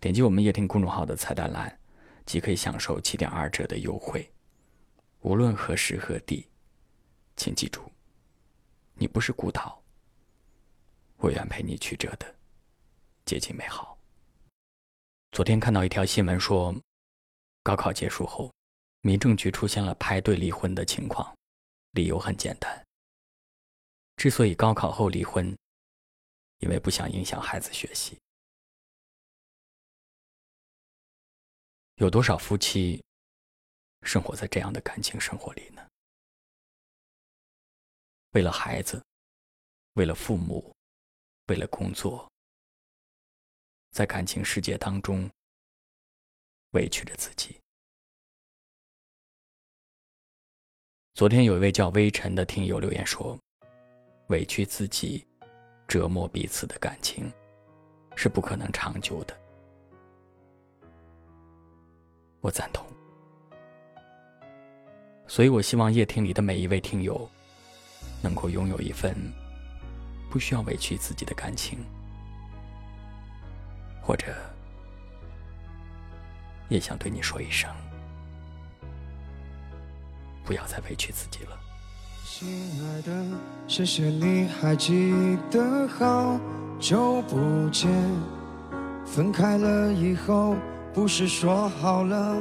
点击我们夜听公众号的菜单栏，即可以享受七点二折的优惠。无论何时何地，请记住，你不是孤岛。我愿陪你曲折的接近美好。昨天看到一条新闻说，高考结束后，民政局出现了排队离婚的情况，理由很简单。之所以高考后离婚，因为不想影响孩子学习。有多少夫妻生活在这样的感情生活里呢？为了孩子，为了父母，为了工作，在感情世界当中委屈着自己。昨天有一位叫微尘的听友留言说：“委屈自己，折磨彼此的感情，是不可能长久的。”我赞同，所以我希望夜听里的每一位听友，能够拥有一份不需要委屈自己的感情，或者，也想对你说一声，不要再委屈自己了。亲爱的，谢谢你还记得好久不见，分开了以后。不是说好了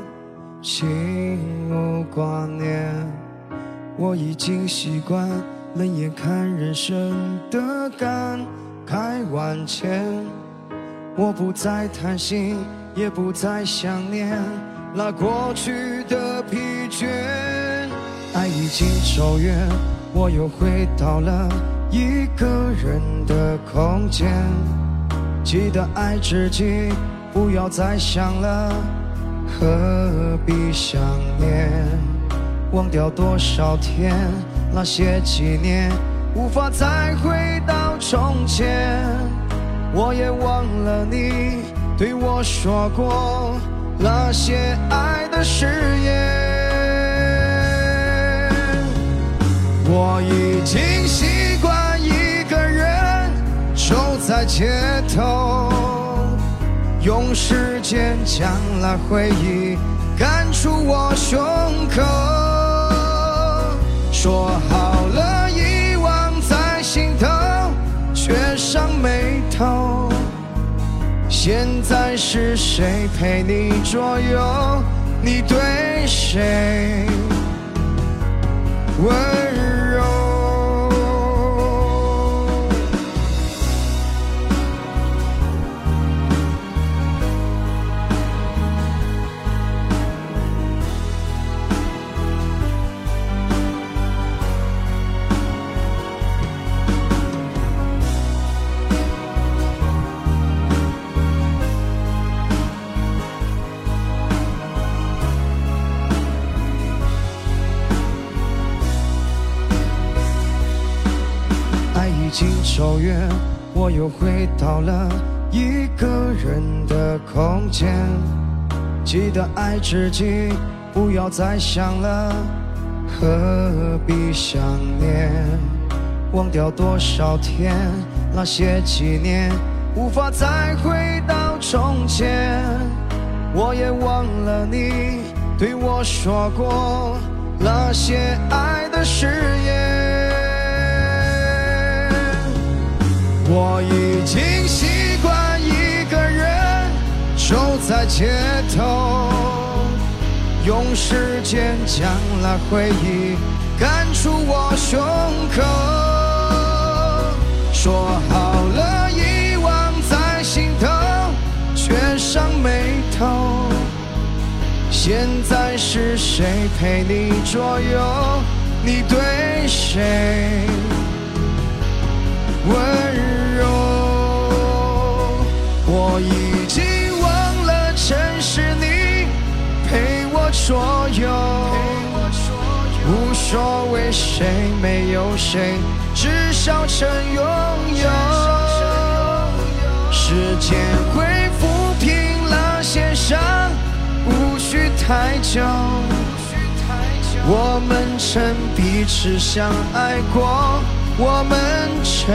心无挂念，我已经习惯冷眼看人生的感慨万千。我不再贪心，也不再想念那过去的疲倦。爱已经走远，我又回到了一个人的空间。记得爱自己。不要再想了，何必想念？忘掉多少天，那些纪念，无法再回到从前。我也忘了你对我说过那些爱的誓言。我已经习惯一个人走在街头。用时间将那回忆赶出我胸口，说好了遗忘在心头，却上眉头。现在是谁陪你左右？你对谁问？已经走远，我又回到了一个人的空间。记得爱自己，不要再想了，何必想念？忘掉多少天，那些纪念，无法再回到从前。我也忘了你对我说过那些爱的誓言。我已经习惯一个人走在街头，用时间将那回忆赶出我胸口。说好了遗忘在心头，却上眉头。现在是谁陪你左右？你对谁问？所有无所谓谁没有谁至少曾拥有。时间会抚平那些伤无需太久。我们曾彼此相爱过我们曾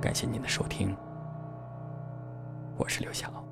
感谢您的收听，我是刘晓。